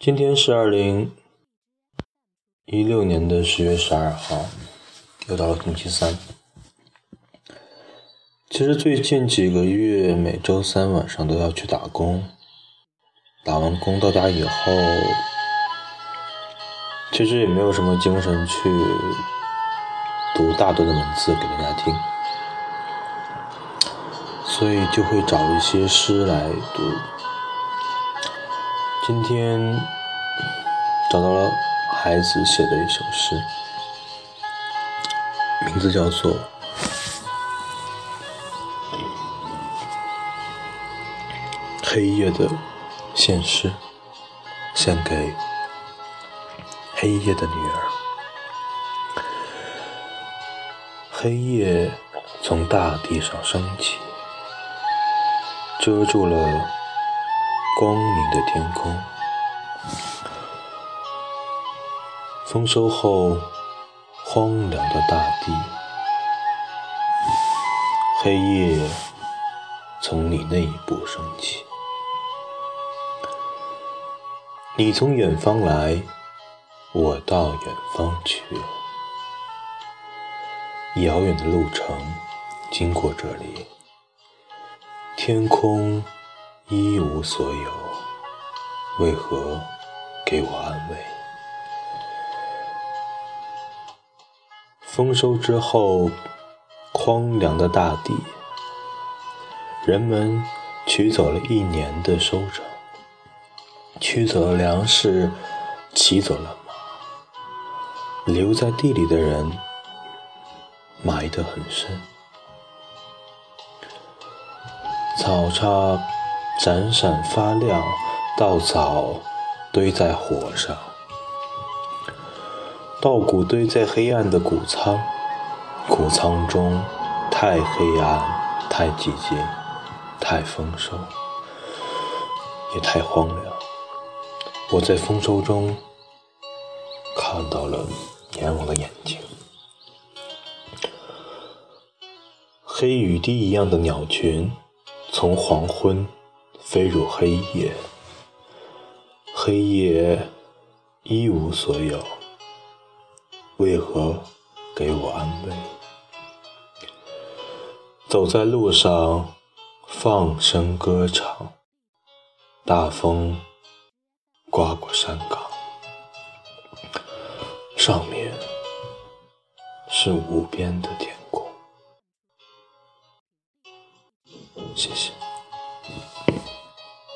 今天是二零一六年的十月十二号，又到了星期三。其实最近几个月，每周三晚上都要去打工，打完工到家以后，其实也没有什么精神去读大段的文字给大家听，所以就会找一些诗来读。今天找到了孩子写的一首诗，名字叫做《黑夜的现诗》，献给黑夜的女儿。黑夜从大地上升起，遮住了。光明的天空，丰收后荒凉的大地，黑夜从你内部升起。你从远方来，我到远方去，遥远的路程经过这里，天空。一无所有，为何给我安慰？丰收之后，荒凉的大地，人们取走了一年的收成，取走了粮食，骑走了马，留在地里的人埋得很深，草叉。闪闪发亮，稻草堆在火上，稻谷堆在黑暗的谷仓，谷仓中太黑暗，太寂静，太丰收，也太荒凉。我在丰收中看到了阎王的眼睛，黑雨滴一样的鸟群从黄昏。飞入黑夜，黑夜一无所有，为何给我安慰？走在路上，放声歌唱，大风刮过山岗，上面是无边的天空。谢谢。